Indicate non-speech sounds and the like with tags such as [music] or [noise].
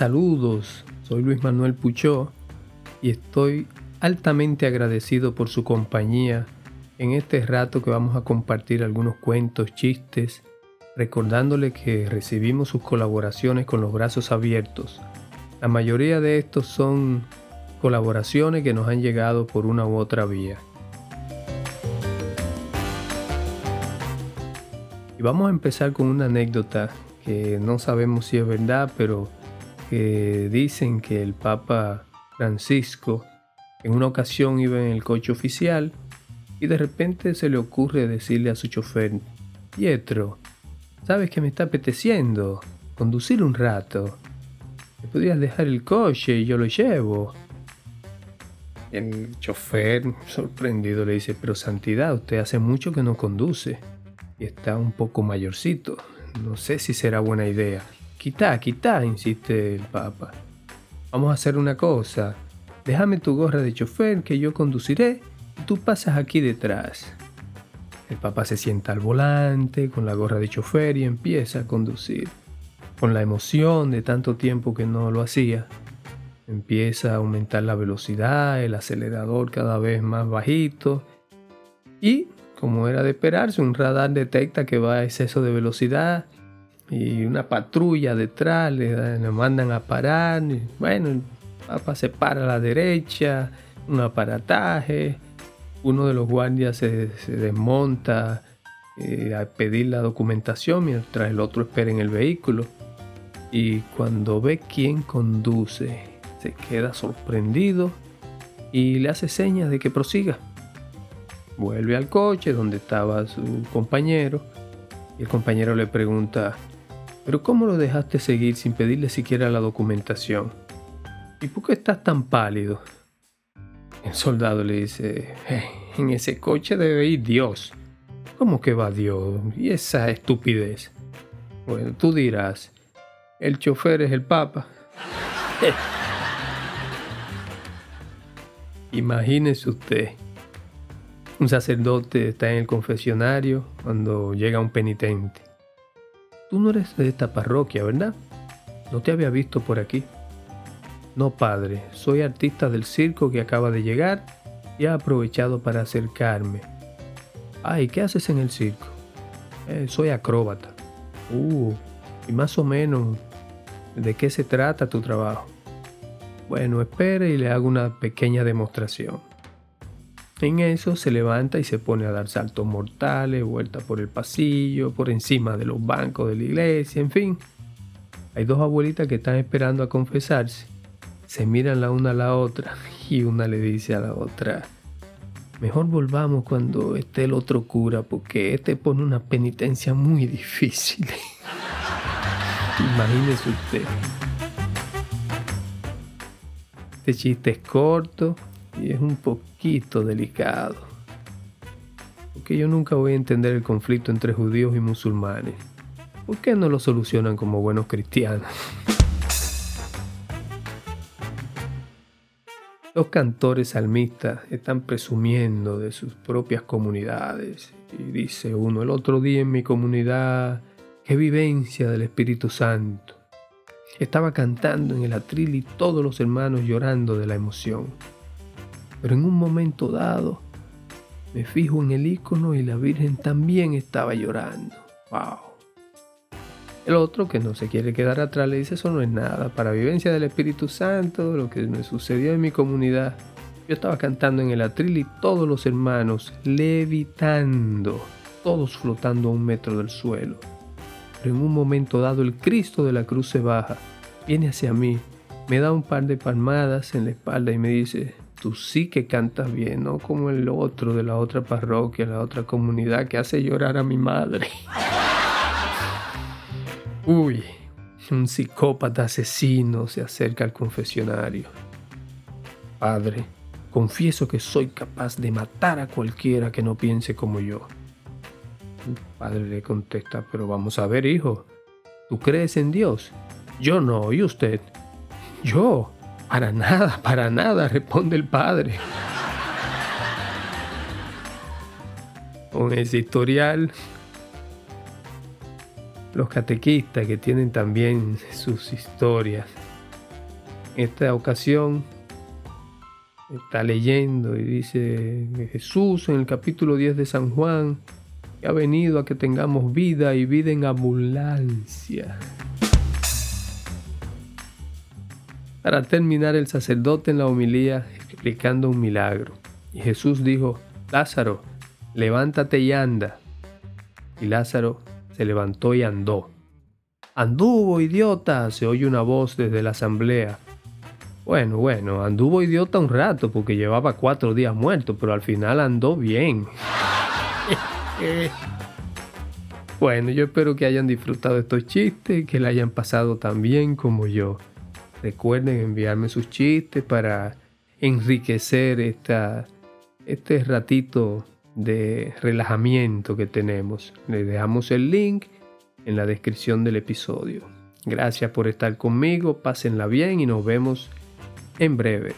Saludos, soy Luis Manuel Puchó y estoy altamente agradecido por su compañía en este rato que vamos a compartir algunos cuentos, chistes, recordándole que recibimos sus colaboraciones con los brazos abiertos. La mayoría de estos son colaboraciones que nos han llegado por una u otra vía. Y vamos a empezar con una anécdota que no sabemos si es verdad, pero que dicen que el Papa Francisco en una ocasión iba en el coche oficial y de repente se le ocurre decirle a su chofer, Pietro, ¿sabes que me está apeteciendo? Conducir un rato. ¿Me podrías dejar el coche y yo lo llevo? El chofer, sorprendido, le dice, pero Santidad, usted hace mucho que no conduce y está un poco mayorcito. No sé si será buena idea. Quita, quita, insiste el Papa. Vamos a hacer una cosa. Déjame tu gorra de chofer que yo conduciré y tú pasas aquí detrás. El Papa se sienta al volante con la gorra de chofer y empieza a conducir. Con la emoción de tanto tiempo que no lo hacía, empieza a aumentar la velocidad, el acelerador cada vez más bajito y, como era de esperarse, un radar detecta que va a exceso de velocidad y una patrulla detrás, le, mandan a parar. bueno, el Papa se para a la derecha, un aparataje, uno de los guardias se, desmonta eh, a pedir la documentación mientras el otro espera en el vehículo. Y cuando ve quién conduce, se queda sorprendido y le hace señas de que prosiga. Vuelve al coche donde estaba su compañero y el compañero le pregunta, pero ¿cómo lo dejaste seguir sin pedirle siquiera la documentación? ¿Y por qué estás tan pálido? El soldado le dice, en ese coche debe ir Dios. ¿Cómo que va Dios? ¿Y esa estupidez? Bueno, tú dirás, el chofer es el Papa. [laughs] Imagínese usted, un sacerdote está en el confesionario cuando llega un penitente Tú no eres de esta parroquia, ¿verdad? No te había visto por aquí. No, padre, soy artista del circo que acaba de llegar y he aprovechado para acercarme. Ay, ¿qué haces en el circo? Eh, soy acróbata. Uh, y más o menos, ¿de qué se trata tu trabajo? Bueno, espere y le hago una pequeña demostración. En eso se levanta y se pone a dar saltos mortales, vuelta por el pasillo, por encima de los bancos de la iglesia, en fin. Hay dos abuelitas que están esperando a confesarse. Se miran la una a la otra y una le dice a la otra, mejor volvamos cuando esté el otro cura porque este pone una penitencia muy difícil. [laughs] Imagínese usted. Este chiste es corto, y es un poquito delicado. Porque yo nunca voy a entender el conflicto entre judíos y musulmanes. ¿Por qué no lo solucionan como buenos cristianos? Los cantores salmistas están presumiendo de sus propias comunidades. Y dice uno, el otro día en mi comunidad, qué vivencia del Espíritu Santo. Estaba cantando en el atril y todos los hermanos llorando de la emoción. Pero en un momento dado me fijo en el icono y la Virgen también estaba llorando. ¡Wow! El otro que no se quiere quedar atrás le dice eso no es nada. Para vivencia del Espíritu Santo, lo que me sucedió en mi comunidad. Yo estaba cantando en el atril y todos los hermanos levitando, todos flotando a un metro del suelo. Pero en un momento dado el Cristo de la cruz se baja, viene hacia mí, me da un par de palmadas en la espalda y me dice, tú sí que cantas bien, no como el otro de la otra parroquia, la otra comunidad que hace llorar a mi madre. [laughs] Uy, un psicópata asesino se acerca al confesionario. Padre, confieso que soy capaz de matar a cualquiera que no piense como yo. El padre le contesta, pero vamos a ver, hijo, ¿tú crees en Dios? Yo no, ¿y usted? Yo. Para nada, para nada, responde el padre. Con ese historial, los catequistas que tienen también sus historias, esta ocasión está leyendo y dice Jesús en el capítulo 10 de San Juan que ha venido a que tengamos vida y vida en abundancia. Para terminar, el sacerdote en la homilía explicando un milagro. Y Jesús dijo, Lázaro, levántate y anda. Y Lázaro se levantó y andó. Anduvo, idiota, se oye una voz desde la asamblea. Bueno, bueno, anduvo idiota un rato porque llevaba cuatro días muerto, pero al final andó bien. [laughs] bueno, yo espero que hayan disfrutado estos chistes que le hayan pasado tan bien como yo. Recuerden enviarme sus chistes para enriquecer esta, este ratito de relajamiento que tenemos. Les dejamos el link en la descripción del episodio. Gracias por estar conmigo, pásenla bien y nos vemos en breve.